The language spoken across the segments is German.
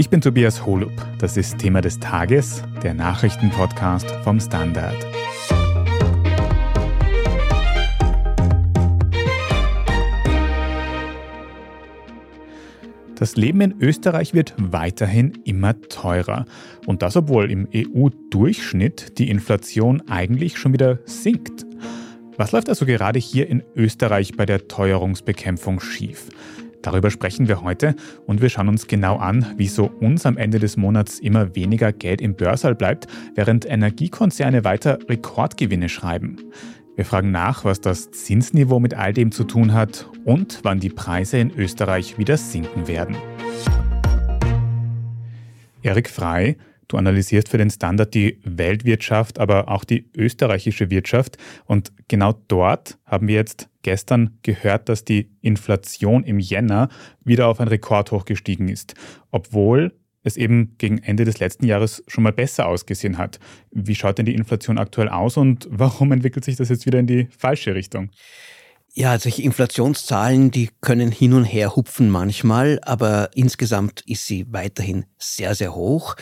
Ich bin Tobias Holub. Das ist Thema des Tages, der Nachrichtenpodcast vom Standard. Das Leben in Österreich wird weiterhin immer teurer. Und das, obwohl im EU-Durchschnitt die Inflation eigentlich schon wieder sinkt. Was läuft also gerade hier in Österreich bei der Teuerungsbekämpfung schief? Darüber sprechen wir heute und wir schauen uns genau an, wieso uns am Ende des Monats immer weniger Geld im Börsal bleibt, während Energiekonzerne weiter Rekordgewinne schreiben. Wir fragen nach, was das Zinsniveau mit all dem zu tun hat und wann die Preise in Österreich wieder sinken werden. Erik Frei, Du analysierst für den Standard die Weltwirtschaft, aber auch die österreichische Wirtschaft. Und genau dort haben wir jetzt gestern gehört, dass die Inflation im Jänner wieder auf ein Rekordhoch gestiegen ist, obwohl es eben gegen Ende des letzten Jahres schon mal besser ausgesehen hat. Wie schaut denn die Inflation aktuell aus und warum entwickelt sich das jetzt wieder in die falsche Richtung? Ja, solche Inflationszahlen, die können hin und her hupfen manchmal, aber insgesamt ist sie weiterhin sehr, sehr hoch.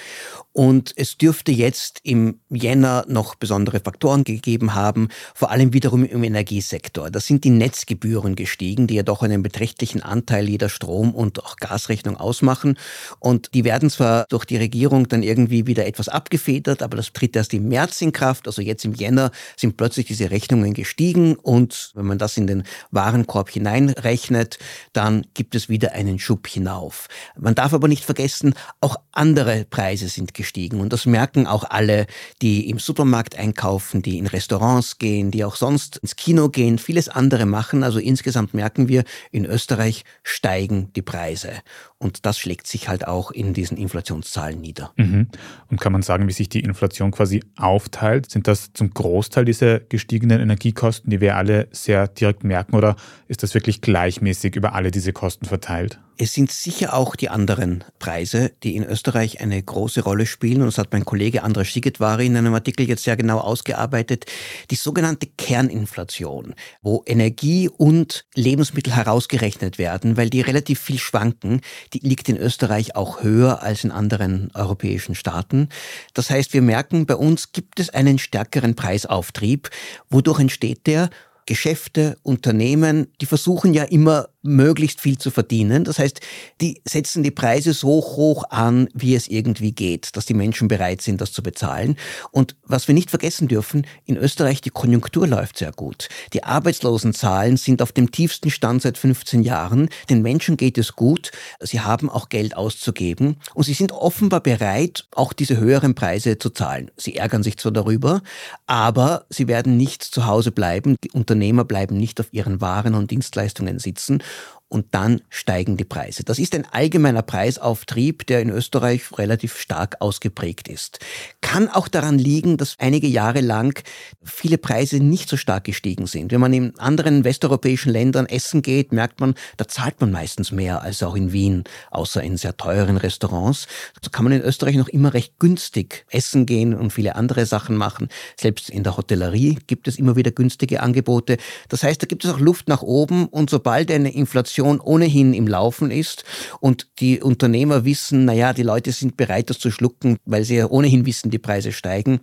Und es dürfte jetzt im Jänner noch besondere Faktoren gegeben haben, vor allem wiederum im Energiesektor. Da sind die Netzgebühren gestiegen, die ja doch einen beträchtlichen Anteil jeder Strom- und auch Gasrechnung ausmachen. Und die werden zwar durch die Regierung dann irgendwie wieder etwas abgefedert, aber das tritt erst im März in Kraft. Also jetzt im Jänner sind plötzlich diese Rechnungen gestiegen. Und wenn man das in den Warenkorb hineinrechnet, dann gibt es wieder einen Schub hinauf. Man darf aber nicht vergessen, auch andere Preise sind gestiegen. Und das merken auch alle, die im Supermarkt einkaufen, die in Restaurants gehen, die auch sonst ins Kino gehen, vieles andere machen. Also insgesamt merken wir, in Österreich steigen die Preise. Und das schlägt sich halt auch in diesen Inflationszahlen nieder. Mhm. Und kann man sagen, wie sich die Inflation quasi aufteilt? Sind das zum Großteil diese gestiegenen Energiekosten, die wir alle sehr direkt merken, oder ist das wirklich gleichmäßig über alle diese Kosten verteilt? Es sind sicher auch die anderen Preise, die in Österreich eine große Rolle spielen. Und das hat mein Kollege Andras Schigetwari in einem Artikel jetzt sehr genau ausgearbeitet. Die sogenannte Kerninflation, wo Energie und Lebensmittel herausgerechnet werden, weil die relativ viel schwanken, die liegt in Österreich auch höher als in anderen europäischen Staaten. Das heißt, wir merken, bei uns gibt es einen stärkeren Preisauftrieb. Wodurch entsteht der? Geschäfte, Unternehmen, die versuchen ja immer möglichst viel zu verdienen. Das heißt, die setzen die Preise so hoch an, wie es irgendwie geht, dass die Menschen bereit sind, das zu bezahlen. Und was wir nicht vergessen dürfen, in Österreich die Konjunktur läuft sehr gut. Die Arbeitslosenzahlen sind auf dem tiefsten Stand seit 15 Jahren. Den Menschen geht es gut. Sie haben auch Geld auszugeben und sie sind offenbar bereit, auch diese höheren Preise zu zahlen. Sie ärgern sich zwar darüber, aber sie werden nicht zu Hause bleiben. Die Unternehmer bleiben nicht auf ihren Waren und Dienstleistungen sitzen und dann steigen die Preise. Das ist ein allgemeiner Preisauftrieb, der in Österreich relativ stark ausgeprägt ist. Kann auch daran liegen, dass einige Jahre lang viele Preise nicht so stark gestiegen sind. Wenn man in anderen westeuropäischen Ländern essen geht, merkt man, da zahlt man meistens mehr als auch in Wien, außer in sehr teuren Restaurants. So kann man in Österreich noch immer recht günstig essen gehen und viele andere Sachen machen. Selbst in der Hotellerie gibt es immer wieder günstige Angebote. Das heißt, da gibt es auch Luft nach oben und sobald eine Inflation Inflation ohnehin im Laufen ist und die Unternehmer wissen, naja, die Leute sind bereit, das zu schlucken, weil sie ja ohnehin wissen, die Preise steigen,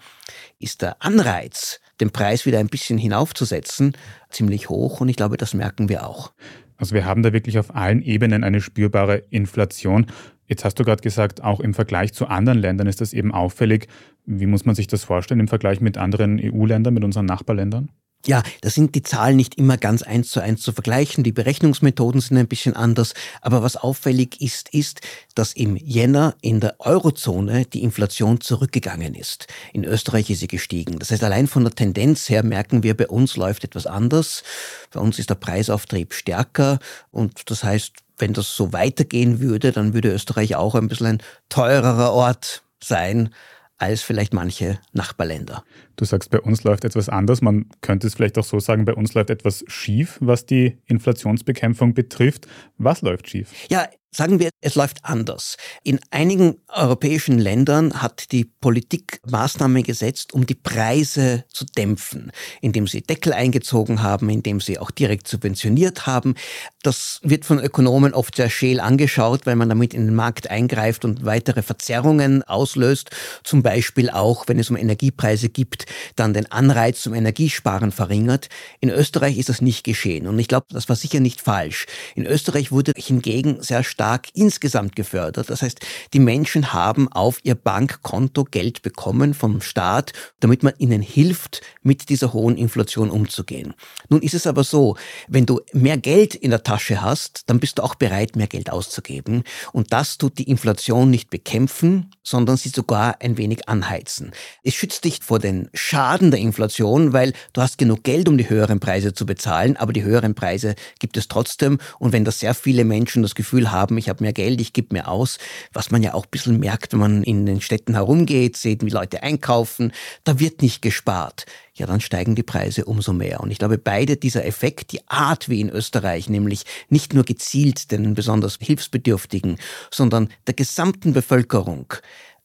ist der Anreiz, den Preis wieder ein bisschen hinaufzusetzen, ziemlich hoch und ich glaube, das merken wir auch. Also wir haben da wirklich auf allen Ebenen eine spürbare Inflation. Jetzt hast du gerade gesagt, auch im Vergleich zu anderen Ländern ist das eben auffällig. Wie muss man sich das vorstellen im Vergleich mit anderen EU-Ländern, mit unseren Nachbarländern? Ja, da sind die Zahlen nicht immer ganz eins zu eins zu vergleichen. Die Berechnungsmethoden sind ein bisschen anders. Aber was auffällig ist, ist, dass im Jänner in der Eurozone die Inflation zurückgegangen ist. In Österreich ist sie gestiegen. Das heißt, allein von der Tendenz her merken wir, bei uns läuft etwas anders. Bei uns ist der Preisauftrieb stärker. Und das heißt, wenn das so weitergehen würde, dann würde Österreich auch ein bisschen ein teurerer Ort sein als vielleicht manche Nachbarländer. Du sagst, bei uns läuft etwas anders. Man könnte es vielleicht auch so sagen, bei uns läuft etwas schief, was die Inflationsbekämpfung betrifft. Was läuft schief? Ja, Sagen wir, es läuft anders. In einigen europäischen Ländern hat die Politik Maßnahmen gesetzt, um die Preise zu dämpfen, indem sie Deckel eingezogen haben, indem sie auch direkt subventioniert haben. Das wird von Ökonomen oft sehr scheel angeschaut, weil man damit in den Markt eingreift und weitere Verzerrungen auslöst. Zum Beispiel auch, wenn es um Energiepreise gibt, dann den Anreiz zum Energiesparen verringert. In Österreich ist das nicht geschehen und ich glaube, das war sicher nicht falsch. In Österreich wurde hingegen sehr stark stark insgesamt gefördert. Das heißt, die Menschen haben auf ihr Bankkonto Geld bekommen vom Staat, damit man ihnen hilft, mit dieser hohen Inflation umzugehen. Nun ist es aber so, wenn du mehr Geld in der Tasche hast, dann bist du auch bereit, mehr Geld auszugeben. Und das tut die Inflation nicht bekämpfen, sondern sie sogar ein wenig anheizen. Es schützt dich vor den Schaden der Inflation, weil du hast genug Geld, um die höheren Preise zu bezahlen, aber die höheren Preise gibt es trotzdem. Und wenn das sehr viele Menschen das Gefühl haben, haben, ich habe mehr Geld, ich gebe mehr aus, was man ja auch ein bisschen merkt, wenn man in den Städten herumgeht, sieht, wie Leute einkaufen, da wird nicht gespart. Ja, dann steigen die Preise umso mehr. Und ich glaube, beide dieser Effekt, die Art wie in Österreich, nämlich nicht nur gezielt den besonders Hilfsbedürftigen, sondern der gesamten Bevölkerung,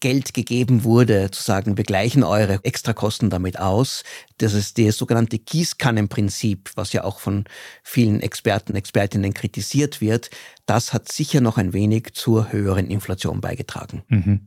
Geld gegeben wurde, zu sagen, wir gleichen eure Extrakosten damit aus. Das ist das sogenannte Gießkannenprinzip, was ja auch von vielen Experten, Expertinnen kritisiert wird. Das hat sicher noch ein wenig zur höheren Inflation beigetragen. Mhm.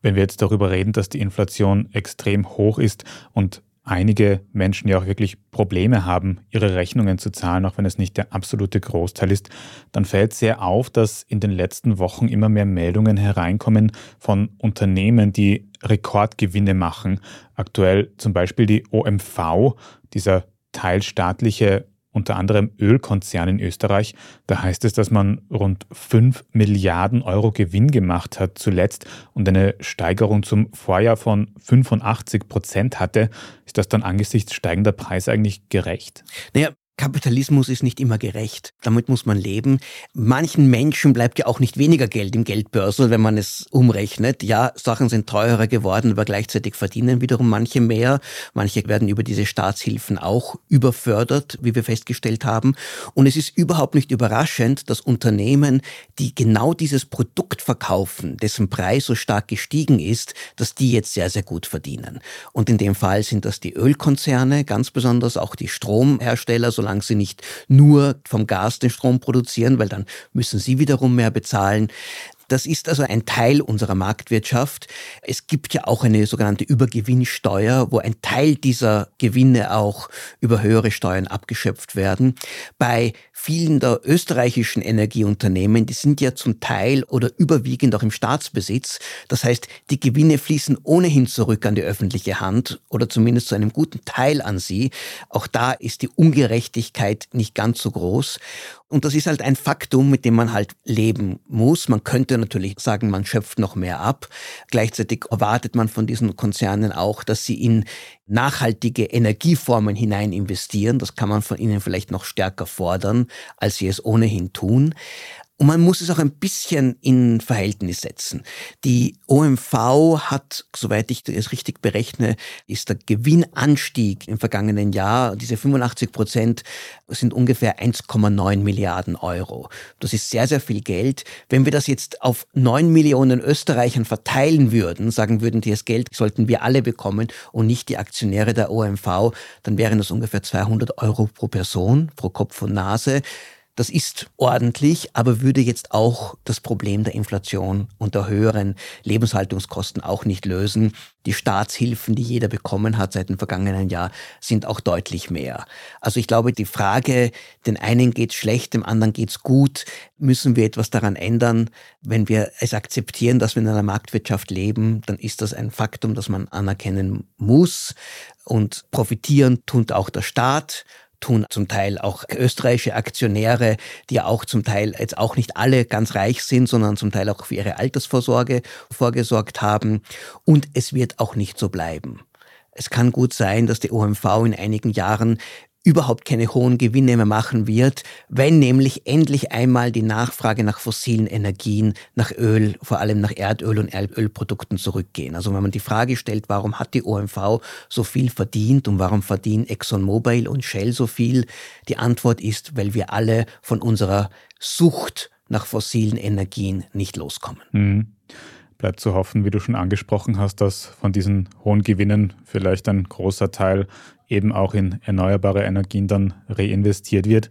Wenn wir jetzt darüber reden, dass die Inflation extrem hoch ist und einige Menschen ja auch wirklich Probleme haben, ihre Rechnungen zu zahlen, auch wenn es nicht der absolute Großteil ist, dann fällt sehr auf, dass in den letzten Wochen immer mehr Meldungen hereinkommen von Unternehmen, die Rekordgewinne machen. Aktuell zum Beispiel die OMV, dieser teilstaatliche unter anderem Ölkonzern in Österreich. Da heißt es, dass man rund 5 Milliarden Euro Gewinn gemacht hat zuletzt und eine Steigerung zum Vorjahr von 85 Prozent hatte. Ist das dann angesichts steigender Preise eigentlich gerecht? Naja, Kapitalismus ist nicht immer gerecht. Damit muss man leben. Manchen Menschen bleibt ja auch nicht weniger Geld im Geldbörsel, wenn man es umrechnet. Ja, Sachen sind teurer geworden, aber gleichzeitig verdienen wiederum manche mehr. Manche werden über diese Staatshilfen auch überfördert, wie wir festgestellt haben. Und es ist überhaupt nicht überraschend, dass Unternehmen, die genau dieses Produkt verkaufen, dessen Preis so stark gestiegen ist, dass die jetzt sehr, sehr gut verdienen. Und in dem Fall sind das die Ölkonzerne, ganz besonders auch die Stromhersteller, solange sie nicht nur vom Gas den Strom produzieren, weil dann müssen sie wiederum mehr bezahlen. Das ist also ein Teil unserer Marktwirtschaft. Es gibt ja auch eine sogenannte Übergewinnsteuer, wo ein Teil dieser Gewinne auch über höhere Steuern abgeschöpft werden. Bei vielen der österreichischen Energieunternehmen, die sind ja zum Teil oder überwiegend auch im Staatsbesitz. Das heißt, die Gewinne fließen ohnehin zurück an die öffentliche Hand oder zumindest zu einem guten Teil an sie. Auch da ist die Ungerechtigkeit nicht ganz so groß. Und das ist halt ein Faktum, mit dem man halt leben muss. Man könnte natürlich sagen, man schöpft noch mehr ab. Gleichzeitig erwartet man von diesen Konzernen auch, dass sie in nachhaltige Energieformen hinein investieren. Das kann man von ihnen vielleicht noch stärker fordern, als sie es ohnehin tun. Und man muss es auch ein bisschen in Verhältnis setzen. Die OMV hat, soweit ich das richtig berechne, ist der Gewinnanstieg im vergangenen Jahr, diese 85 Prozent sind ungefähr 1,9 Milliarden Euro. Das ist sehr, sehr viel Geld. Wenn wir das jetzt auf 9 Millionen Österreichern verteilen würden, sagen würden, das Geld sollten wir alle bekommen und nicht die Aktionäre der OMV, dann wären das ungefähr 200 Euro pro Person, pro Kopf und Nase. Das ist ordentlich, aber würde jetzt auch das Problem der Inflation und der höheren Lebenshaltungskosten auch nicht lösen. Die Staatshilfen, die jeder bekommen hat seit dem vergangenen Jahr, sind auch deutlich mehr. Also ich glaube, die Frage, den einen geht's schlecht, dem anderen geht's gut, müssen wir etwas daran ändern. Wenn wir es akzeptieren, dass wir in einer Marktwirtschaft leben, dann ist das ein Faktum, das man anerkennen muss. Und profitieren tut auch der Staat tun zum Teil auch österreichische Aktionäre, die ja auch zum Teil jetzt auch nicht alle ganz reich sind, sondern zum Teil auch für ihre Altersvorsorge vorgesorgt haben. Und es wird auch nicht so bleiben. Es kann gut sein, dass die OMV in einigen Jahren überhaupt keine hohen Gewinne mehr machen wird, wenn nämlich endlich einmal die Nachfrage nach fossilen Energien, nach Öl, vor allem nach Erdöl und Ölprodukten zurückgehen. Also wenn man die Frage stellt, warum hat die OMV so viel verdient und warum verdienen ExxonMobil und Shell so viel, die Antwort ist, weil wir alle von unserer Sucht nach fossilen Energien nicht loskommen. Mhm. Bleibt zu hoffen, wie du schon angesprochen hast, dass von diesen hohen Gewinnen vielleicht ein großer Teil eben auch in erneuerbare Energien dann reinvestiert wird.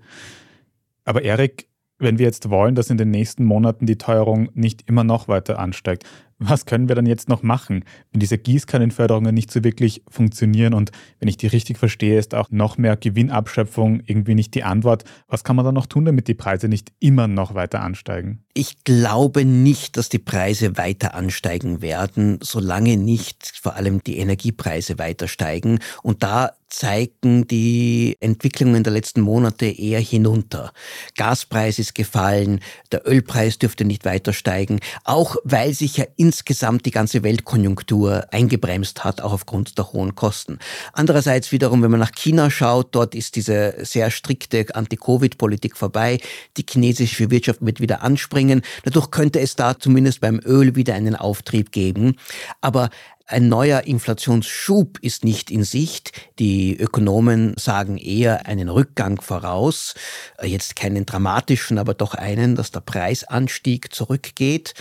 Aber Erik, wenn wir jetzt wollen, dass in den nächsten Monaten die Teuerung nicht immer noch weiter ansteigt, was können wir dann jetzt noch machen, wenn diese Gießkannenförderungen nicht so wirklich funktionieren und wenn ich die richtig verstehe, ist auch noch mehr Gewinnabschöpfung irgendwie nicht die Antwort. Was kann man dann noch tun, damit die Preise nicht immer noch weiter ansteigen? Ich glaube nicht, dass die Preise weiter ansteigen werden, solange nicht vor allem die Energiepreise weiter steigen. Und da zeigen die Entwicklungen der letzten Monate eher hinunter. Gaspreis ist gefallen, der Ölpreis dürfte nicht weiter steigen, auch weil sich ja insgesamt die ganze Weltkonjunktur eingebremst hat, auch aufgrund der hohen Kosten. Andererseits wiederum, wenn man nach China schaut, dort ist diese sehr strikte Anti-Covid-Politik vorbei, die chinesische Wirtschaft wird wieder anspringen, dadurch könnte es da zumindest beim Öl wieder einen Auftrieb geben. Aber ein neuer Inflationsschub ist nicht in Sicht. Die Ökonomen sagen eher einen Rückgang voraus. Jetzt keinen dramatischen, aber doch einen, dass der Preisanstieg zurückgeht.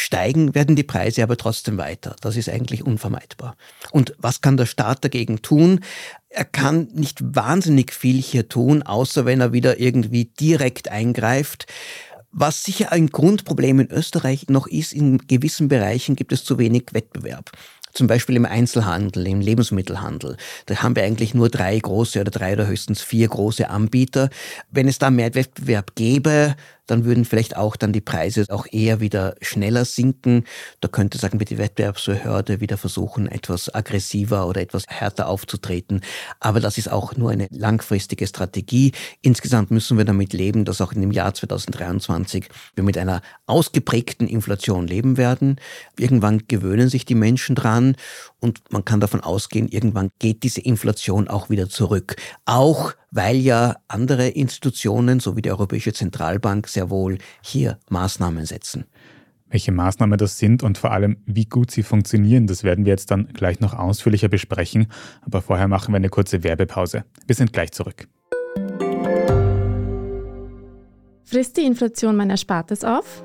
Steigen werden die Preise aber trotzdem weiter. Das ist eigentlich unvermeidbar. Und was kann der Staat dagegen tun? Er kann nicht wahnsinnig viel hier tun, außer wenn er wieder irgendwie direkt eingreift. Was sicher ein Grundproblem in Österreich noch ist, in gewissen Bereichen gibt es zu wenig Wettbewerb. Zum Beispiel im Einzelhandel, im Lebensmittelhandel. Da haben wir eigentlich nur drei große oder drei oder höchstens vier große Anbieter. Wenn es da mehr Wettbewerb gäbe, dann würden vielleicht auch dann die Preise auch eher wieder schneller sinken. Da könnte, sagen wir, die Wettbewerbsbehörde wieder versuchen, etwas aggressiver oder etwas härter aufzutreten. Aber das ist auch nur eine langfristige Strategie. Insgesamt müssen wir damit leben, dass auch in dem Jahr 2023 wir mit einer ausgeprägten Inflation leben werden. Irgendwann gewöhnen sich die Menschen dran und man kann davon ausgehen, irgendwann geht diese Inflation auch wieder zurück. Auch weil ja andere Institutionen, so wie die Europäische Zentralbank, sehr wohl hier Maßnahmen setzen. Welche Maßnahmen das sind und vor allem, wie gut sie funktionieren, das werden wir jetzt dann gleich noch ausführlicher besprechen. Aber vorher machen wir eine kurze Werbepause. Wir sind gleich zurück. Frisst die Inflation mein Erspartes auf?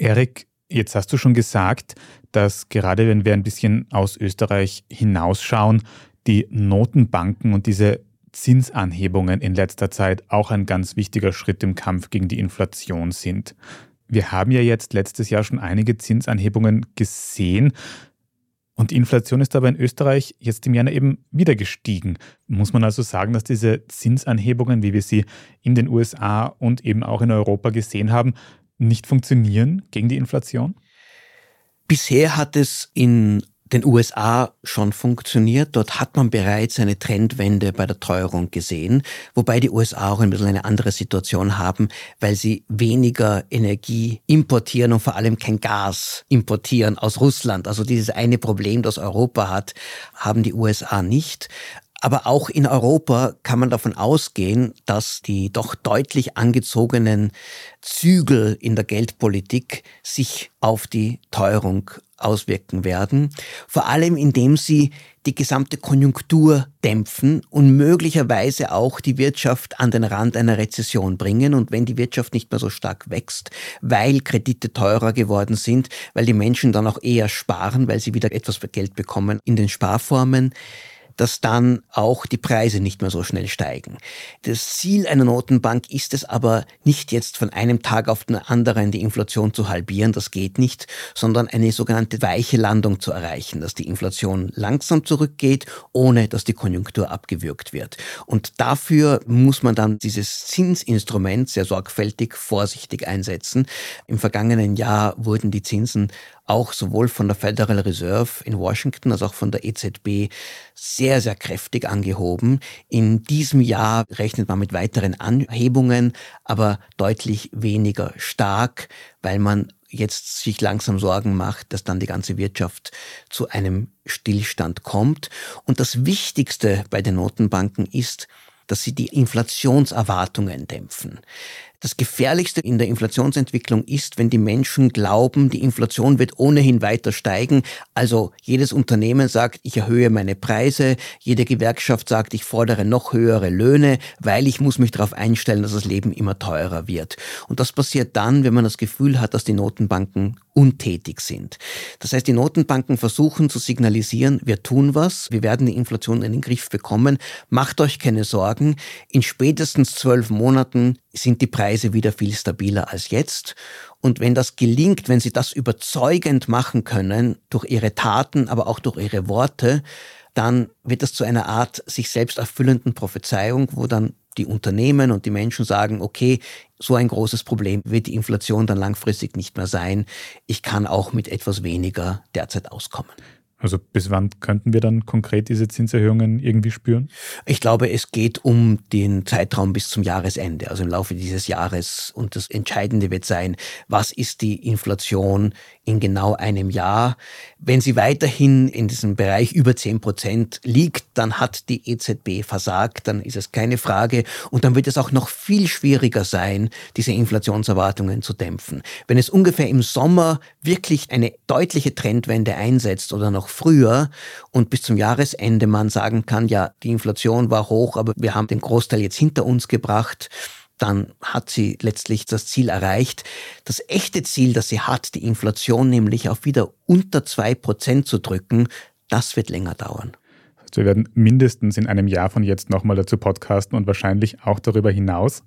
Erik, jetzt hast du schon gesagt, dass gerade wenn wir ein bisschen aus Österreich hinausschauen, die Notenbanken und diese Zinsanhebungen in letzter Zeit auch ein ganz wichtiger Schritt im Kampf gegen die Inflation sind. Wir haben ja jetzt letztes Jahr schon einige Zinsanhebungen gesehen. Und die Inflation ist aber in Österreich jetzt im Januar eben wieder gestiegen. Muss man also sagen, dass diese Zinsanhebungen, wie wir sie in den USA und eben auch in Europa gesehen haben, nicht funktionieren gegen die Inflation? Bisher hat es in den USA schon funktioniert. Dort hat man bereits eine Trendwende bei der Teuerung gesehen, wobei die USA auch ein bisschen eine andere Situation haben, weil sie weniger Energie importieren und vor allem kein Gas importieren aus Russland. Also dieses eine Problem, das Europa hat, haben die USA nicht. Aber auch in Europa kann man davon ausgehen, dass die doch deutlich angezogenen Zügel in der Geldpolitik sich auf die Teuerung auswirken werden, vor allem indem sie die gesamte Konjunktur dämpfen und möglicherweise auch die Wirtschaft an den Rand einer Rezession bringen. Und wenn die Wirtschaft nicht mehr so stark wächst, weil Kredite teurer geworden sind, weil die Menschen dann auch eher sparen, weil sie wieder etwas Geld bekommen in den Sparformen, dass dann auch die Preise nicht mehr so schnell steigen. Das Ziel einer Notenbank ist es aber nicht jetzt von einem Tag auf den anderen die Inflation zu halbieren, das geht nicht, sondern eine sogenannte weiche Landung zu erreichen, dass die Inflation langsam zurückgeht, ohne dass die Konjunktur abgewürgt wird. Und dafür muss man dann dieses Zinsinstrument sehr sorgfältig, vorsichtig einsetzen. Im vergangenen Jahr wurden die Zinsen auch sowohl von der Federal Reserve in Washington als auch von der EZB sehr sehr, kräftig angehoben. In diesem Jahr rechnet man mit weiteren Anhebungen, aber deutlich weniger stark, weil man jetzt sich langsam Sorgen macht, dass dann die ganze Wirtschaft zu einem Stillstand kommt. Und das Wichtigste bei den Notenbanken ist, dass sie die Inflationserwartungen dämpfen. Das Gefährlichste in der Inflationsentwicklung ist, wenn die Menschen glauben, die Inflation wird ohnehin weiter steigen. Also jedes Unternehmen sagt, ich erhöhe meine Preise, jede Gewerkschaft sagt, ich fordere noch höhere Löhne, weil ich muss mich darauf einstellen, dass das Leben immer teurer wird. Und das passiert dann, wenn man das Gefühl hat, dass die Notenbanken untätig sind. Das heißt, die Notenbanken versuchen zu signalisieren, wir tun was, wir werden die Inflation in den Griff bekommen, macht euch keine Sorgen, in spätestens zwölf Monaten sind die Preise wieder viel stabiler als jetzt. Und wenn das gelingt, wenn sie das überzeugend machen können, durch ihre Taten, aber auch durch ihre Worte, dann wird das zu einer Art sich selbst erfüllenden Prophezeiung, wo dann die Unternehmen und die Menschen sagen, okay, so ein großes Problem wird die Inflation dann langfristig nicht mehr sein. Ich kann auch mit etwas weniger derzeit auskommen. Also bis wann könnten wir dann konkret diese Zinserhöhungen irgendwie spüren? Ich glaube, es geht um den Zeitraum bis zum Jahresende, also im Laufe dieses Jahres. Und das Entscheidende wird sein, was ist die Inflation in genau einem Jahr? Wenn sie weiterhin in diesem Bereich über 10 Prozent liegt, dann hat die EZB versagt, dann ist es keine Frage. Und dann wird es auch noch viel schwieriger sein, diese Inflationserwartungen zu dämpfen. Wenn es ungefähr im Sommer wirklich eine deutliche Trendwende einsetzt oder noch früher und bis zum Jahresende man sagen kann, ja, die Inflation war hoch, aber wir haben den Großteil jetzt hinter uns gebracht, dann hat sie letztlich das Ziel erreicht. Das echte Ziel, das sie hat, die Inflation nämlich auf wieder unter zwei Prozent zu drücken, das wird länger dauern. Wir werden mindestens in einem Jahr von jetzt nochmal dazu podcasten und wahrscheinlich auch darüber hinaus.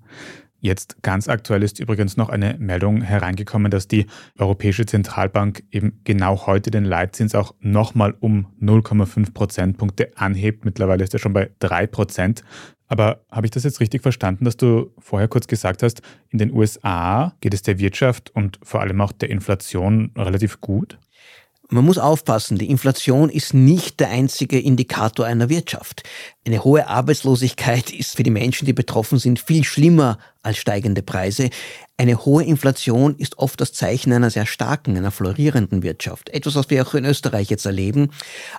Jetzt ganz aktuell ist übrigens noch eine Meldung hereingekommen, dass die Europäische Zentralbank eben genau heute den Leitzins auch nochmal um 0,5 Prozentpunkte anhebt. Mittlerweile ist er schon bei 3 Prozent. Aber habe ich das jetzt richtig verstanden, dass du vorher kurz gesagt hast, in den USA geht es der Wirtschaft und vor allem auch der Inflation relativ gut? Man muss aufpassen, die Inflation ist nicht der einzige Indikator einer Wirtschaft. Eine hohe Arbeitslosigkeit ist für die Menschen, die betroffen sind, viel schlimmer als steigende Preise. Eine hohe Inflation ist oft das Zeichen einer sehr starken, einer florierenden Wirtschaft. Etwas, was wir auch in Österreich jetzt erleben.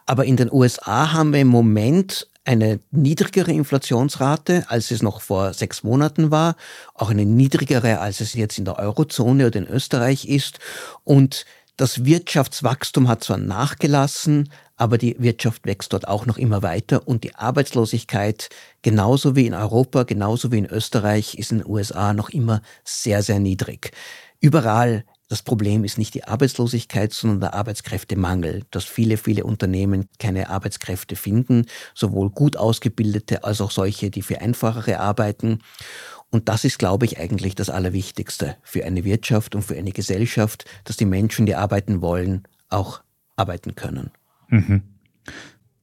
Aber in den USA haben wir im Moment eine niedrigere Inflationsrate, als es noch vor sechs Monaten war, auch eine niedrigere, als es jetzt in der Eurozone oder in Österreich ist. Und das Wirtschaftswachstum hat zwar nachgelassen, aber die Wirtschaft wächst dort auch noch immer weiter und die Arbeitslosigkeit genauso wie in Europa, genauso wie in Österreich ist in den USA noch immer sehr, sehr niedrig. Überall das Problem ist nicht die Arbeitslosigkeit, sondern der Arbeitskräftemangel, dass viele, viele Unternehmen keine Arbeitskräfte finden, sowohl gut ausgebildete als auch solche, die für einfachere arbeiten. Und das ist, glaube ich, eigentlich das Allerwichtigste für eine Wirtschaft und für eine Gesellschaft, dass die Menschen, die arbeiten wollen, auch arbeiten können. Mhm.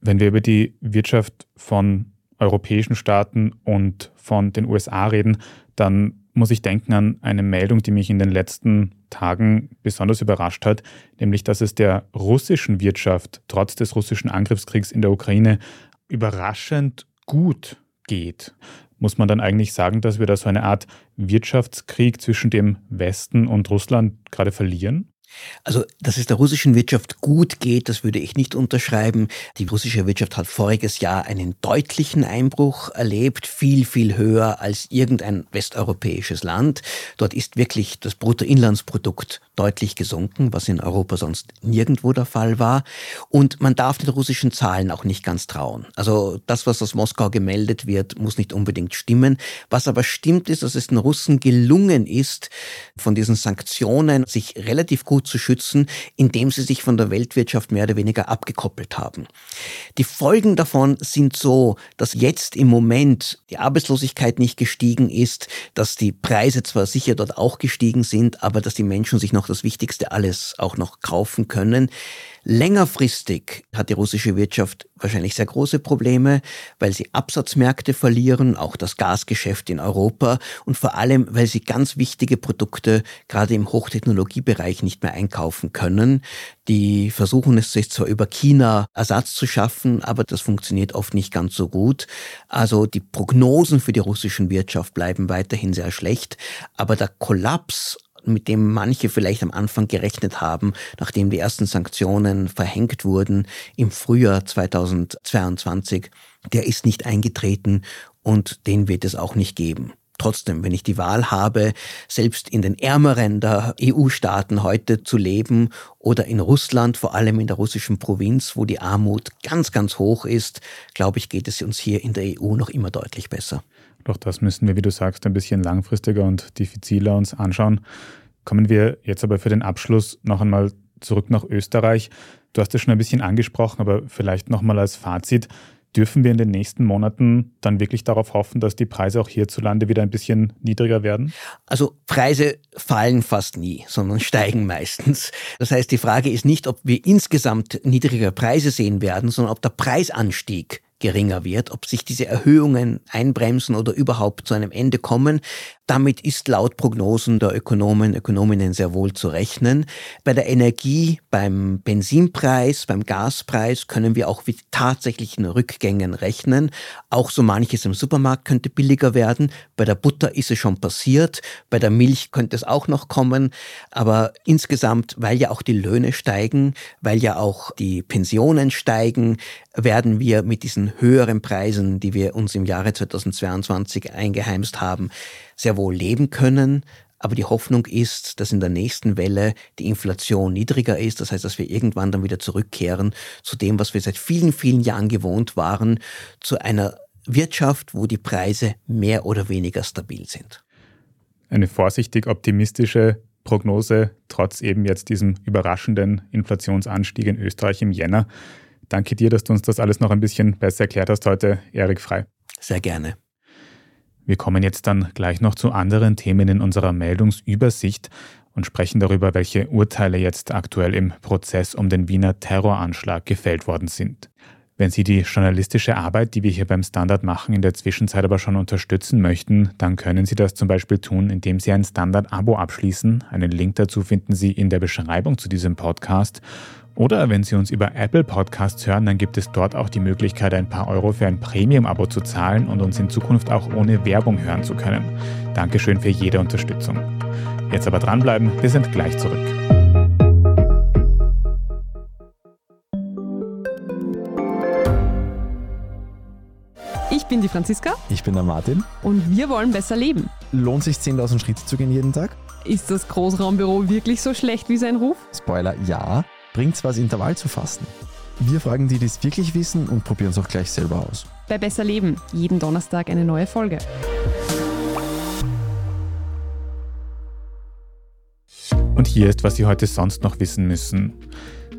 Wenn wir über die Wirtschaft von europäischen Staaten und von den USA reden, dann muss ich denken an eine Meldung, die mich in den letzten Tagen besonders überrascht hat, nämlich dass es der russischen Wirtschaft trotz des russischen Angriffskriegs in der Ukraine überraschend gut geht muss man dann eigentlich sagen, dass wir da so eine Art Wirtschaftskrieg zwischen dem Westen und Russland gerade verlieren? Also, dass es der russischen Wirtschaft gut geht, das würde ich nicht unterschreiben. Die russische Wirtschaft hat voriges Jahr einen deutlichen Einbruch erlebt, viel, viel höher als irgendein westeuropäisches Land. Dort ist wirklich das Bruttoinlandsprodukt deutlich gesunken, was in Europa sonst nirgendwo der Fall war. Und man darf den russischen Zahlen auch nicht ganz trauen. Also das, was aus Moskau gemeldet wird, muss nicht unbedingt stimmen. Was aber stimmt, ist, dass es den Russen gelungen ist, von diesen Sanktionen sich relativ gut zu schützen, indem sie sich von der Weltwirtschaft mehr oder weniger abgekoppelt haben. Die Folgen davon sind so, dass jetzt im Moment die Arbeitslosigkeit nicht gestiegen ist, dass die Preise zwar sicher dort auch gestiegen sind, aber dass die Menschen sich noch das Wichtigste alles auch noch kaufen können. Längerfristig hat die russische Wirtschaft wahrscheinlich sehr große Probleme, weil sie Absatzmärkte verlieren, auch das Gasgeschäft in Europa und vor allem, weil sie ganz wichtige Produkte gerade im Hochtechnologiebereich nicht mehr einkaufen können. Die versuchen es sich zwar über China Ersatz zu schaffen, aber das funktioniert oft nicht ganz so gut. Also die Prognosen für die russischen Wirtschaft bleiben weiterhin sehr schlecht, aber der Kollaps mit dem manche vielleicht am Anfang gerechnet haben, nachdem die ersten Sanktionen verhängt wurden im Frühjahr 2022, der ist nicht eingetreten und den wird es auch nicht geben. Trotzdem, wenn ich die Wahl habe, selbst in den ärmeren der EU-Staaten heute zu leben oder in Russland, vor allem in der russischen Provinz, wo die Armut ganz, ganz hoch ist, glaube ich, geht es uns hier in der EU noch immer deutlich besser. Doch das müssen wir, wie du sagst, ein bisschen langfristiger und diffiziler uns anschauen. Kommen wir jetzt aber für den Abschluss noch einmal zurück nach Österreich. Du hast es schon ein bisschen angesprochen, aber vielleicht nochmal als Fazit. Dürfen wir in den nächsten Monaten dann wirklich darauf hoffen, dass die Preise auch hierzulande wieder ein bisschen niedriger werden? Also Preise fallen fast nie, sondern steigen meistens. Das heißt, die Frage ist nicht, ob wir insgesamt niedrigere Preise sehen werden, sondern ob der Preisanstieg geringer wird, ob sich diese Erhöhungen einbremsen oder überhaupt zu einem Ende kommen. Damit ist laut Prognosen der Ökonomen, Ökonominnen sehr wohl zu rechnen. Bei der Energie, beim Benzinpreis, beim Gaspreis können wir auch mit tatsächlichen Rückgängen rechnen. Auch so manches im Supermarkt könnte billiger werden. Bei der Butter ist es schon passiert. Bei der Milch könnte es auch noch kommen. Aber insgesamt, weil ja auch die Löhne steigen, weil ja auch die Pensionen steigen, werden wir mit diesen höheren Preisen, die wir uns im Jahre 2022 eingeheimst haben, sehr wohl leben können. Aber die Hoffnung ist, dass in der nächsten Welle die Inflation niedriger ist. Das heißt, dass wir irgendwann dann wieder zurückkehren zu dem, was wir seit vielen, vielen Jahren gewohnt waren, zu einer Wirtschaft, wo die Preise mehr oder weniger stabil sind. Eine vorsichtig optimistische Prognose, trotz eben jetzt diesem überraschenden Inflationsanstieg in Österreich im Jänner. Danke dir, dass du uns das alles noch ein bisschen besser erklärt hast heute, Erik Frei. Sehr gerne. Wir kommen jetzt dann gleich noch zu anderen Themen in unserer Meldungsübersicht und sprechen darüber, welche Urteile jetzt aktuell im Prozess um den Wiener Terroranschlag gefällt worden sind. Wenn Sie die journalistische Arbeit, die wir hier beim Standard machen, in der Zwischenzeit aber schon unterstützen möchten, dann können Sie das zum Beispiel tun, indem Sie ein Standard-Abo abschließen. Einen Link dazu finden Sie in der Beschreibung zu diesem Podcast. Oder wenn Sie uns über Apple Podcasts hören, dann gibt es dort auch die Möglichkeit, ein paar Euro für ein Premium-Abo zu zahlen und uns in Zukunft auch ohne Werbung hören zu können. Dankeschön für jede Unterstützung. Jetzt aber dranbleiben, wir sind gleich zurück. Ich bin die Franziska. Ich bin der Martin. Und wir wollen besser leben. Lohnt sich 10.000 Schritte zu gehen jeden Tag? Ist das Großraumbüro wirklich so schlecht wie sein Ruf? Spoiler, ja. Bringt's was, Intervall zu fasten? Wir fragen die, die es wirklich wissen und probieren es auch gleich selber aus. Bei Besser Leben, jeden Donnerstag eine neue Folge. Und hier ist, was Sie heute sonst noch wissen müssen.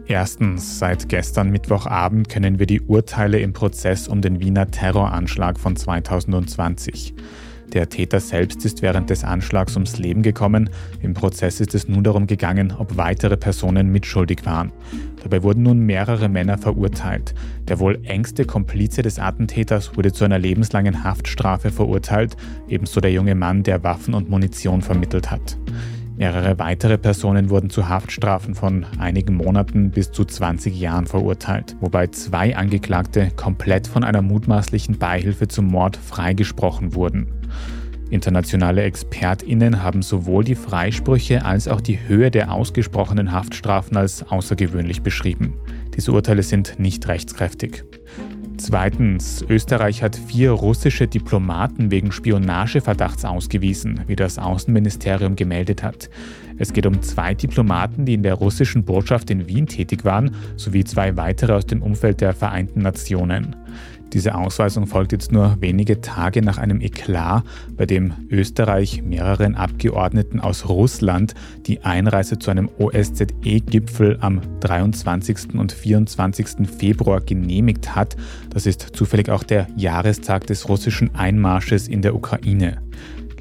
Erstens, seit gestern Mittwochabend kennen wir die Urteile im Prozess um den Wiener Terroranschlag von 2020. Der Täter selbst ist während des Anschlags ums Leben gekommen. Im Prozess ist es nun darum gegangen, ob weitere Personen mitschuldig waren. Dabei wurden nun mehrere Männer verurteilt. Der wohl engste Komplize des Attentäters wurde zu einer lebenslangen Haftstrafe verurteilt, ebenso der junge Mann, der Waffen und Munition vermittelt hat. Mehrere weitere Personen wurden zu Haftstrafen von einigen Monaten bis zu 20 Jahren verurteilt, wobei zwei Angeklagte komplett von einer mutmaßlichen Beihilfe zum Mord freigesprochen wurden. Internationale Expertinnen haben sowohl die Freisprüche als auch die Höhe der ausgesprochenen Haftstrafen als außergewöhnlich beschrieben. Diese Urteile sind nicht rechtskräftig. Zweitens, Österreich hat vier russische Diplomaten wegen Spionageverdachts ausgewiesen, wie das Außenministerium gemeldet hat. Es geht um zwei Diplomaten, die in der russischen Botschaft in Wien tätig waren, sowie zwei weitere aus dem Umfeld der Vereinten Nationen. Diese Ausweisung folgt jetzt nur wenige Tage nach einem Eklat, bei dem Österreich mehreren Abgeordneten aus Russland die Einreise zu einem OSZE-Gipfel am 23. und 24. Februar genehmigt hat. Das ist zufällig auch der Jahrestag des russischen Einmarsches in der Ukraine.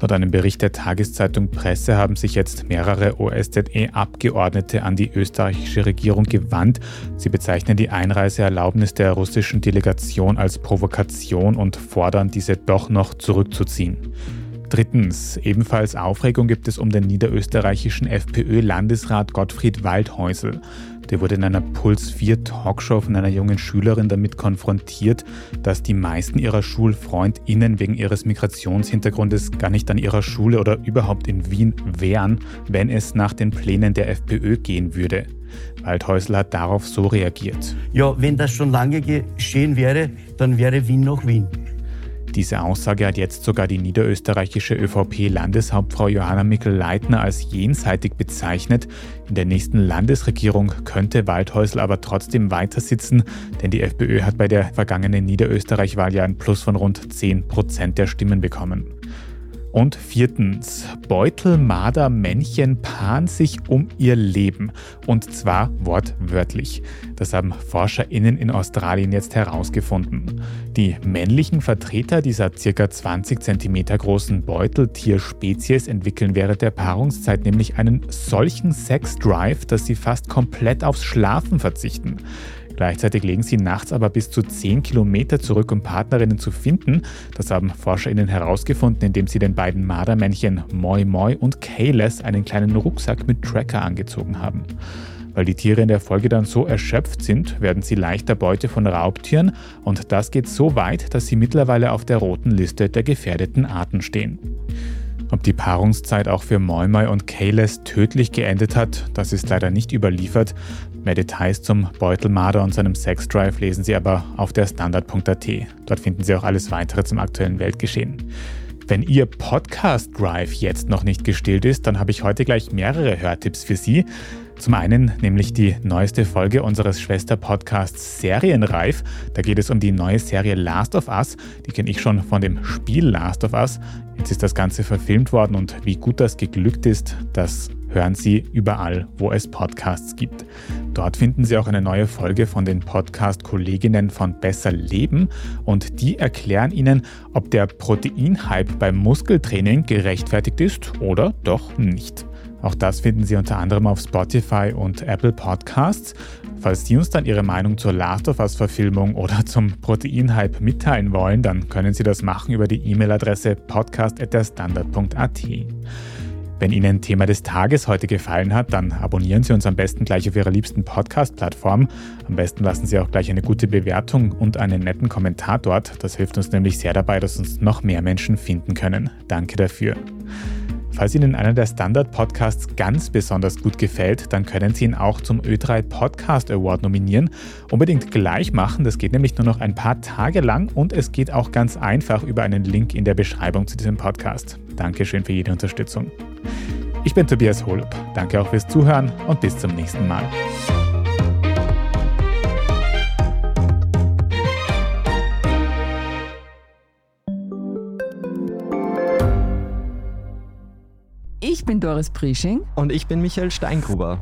Laut einem Bericht der Tageszeitung Presse haben sich jetzt mehrere OSZE-Abgeordnete an die österreichische Regierung gewandt. Sie bezeichnen die Einreiseerlaubnis der russischen Delegation als Provokation und fordern, diese doch noch zurückzuziehen. Drittens, ebenfalls Aufregung gibt es um den niederösterreichischen FPÖ-Landesrat Gottfried Waldhäusel. Der wurde in einer Puls 4 Talkshow von einer jungen Schülerin damit konfrontiert, dass die meisten ihrer SchulfreundInnen wegen ihres Migrationshintergrundes gar nicht an ihrer Schule oder überhaupt in Wien wären, wenn es nach den Plänen der FPÖ gehen würde. Waldhäusl hat darauf so reagiert. Ja, wenn das schon lange geschehen wäre, dann wäre Wien noch Wien. Diese Aussage hat jetzt sogar die niederösterreichische ÖVP-Landeshauptfrau Johanna Mikl-Leitner als jenseitig bezeichnet. In der nächsten Landesregierung könnte Waldhäusl aber trotzdem weiter sitzen, denn die FPÖ hat bei der vergangenen Niederösterreich-Wahl ja ein Plus von rund 10 Prozent der Stimmen bekommen. Und viertens, Beutelmarder-Männchen paaren sich um ihr Leben. Und zwar wortwörtlich. Das haben ForscherInnen in Australien jetzt herausgefunden. Die männlichen Vertreter dieser ca. 20 cm großen Beuteltierspezies entwickeln während der Paarungszeit nämlich einen solchen Sex-Drive, dass sie fast komplett aufs Schlafen verzichten. Gleichzeitig legen sie nachts aber bis zu 10 Kilometer zurück, um Partnerinnen zu finden. Das haben ForscherInnen herausgefunden, indem sie den beiden Mardermännchen Moi Moi und Kayles einen kleinen Rucksack mit Tracker angezogen haben. Weil die Tiere in der Folge dann so erschöpft sind, werden sie leichter Beute von Raubtieren und das geht so weit, dass sie mittlerweile auf der roten Liste der gefährdeten Arten stehen. Ob die Paarungszeit auch für Moimoi und Kayles tödlich geendet hat, das ist leider nicht überliefert. Mehr Details zum Beutelmarder und seinem Sexdrive lesen Sie aber auf der Standard.at. Dort finden Sie auch alles weitere zum aktuellen Weltgeschehen. Wenn Ihr Podcast Drive jetzt noch nicht gestillt ist, dann habe ich heute gleich mehrere Hörtipps für Sie. Zum einen nämlich die neueste Folge unseres Schwester-Podcasts Serienreif. Da geht es um die neue Serie Last of Us. Die kenne ich schon von dem Spiel Last of Us. Jetzt ist das Ganze verfilmt worden und wie gut das geglückt ist, das hören Sie überall, wo es Podcasts gibt. Dort finden Sie auch eine neue Folge von den Podcast-Kolleginnen von Besser Leben und die erklären Ihnen, ob der Proteinhype beim Muskeltraining gerechtfertigt ist oder doch nicht. Auch das finden Sie unter anderem auf Spotify und Apple Podcasts. Falls Sie uns dann Ihre Meinung zur Last of Us Verfilmung oder zum Proteinhype mitteilen wollen, dann können Sie das machen über die E-Mail-Adresse podcast.derstandard.at. Wenn Ihnen Thema des Tages heute gefallen hat, dann abonnieren Sie uns am besten gleich auf Ihrer liebsten Podcast-Plattform. Am besten lassen Sie auch gleich eine gute Bewertung und einen netten Kommentar dort. Das hilft uns nämlich sehr dabei, dass uns noch mehr Menschen finden können. Danke dafür. Falls Ihnen einer der Standard-Podcasts ganz besonders gut gefällt, dann können Sie ihn auch zum Ö3 Podcast Award nominieren. Unbedingt gleich machen, das geht nämlich nur noch ein paar Tage lang und es geht auch ganz einfach über einen Link in der Beschreibung zu diesem Podcast. Dankeschön für jede Unterstützung. Ich bin Tobias Holub. Danke auch fürs Zuhören und bis zum nächsten Mal. Ich bin Doris Prisching. Und ich bin Michael Steingruber.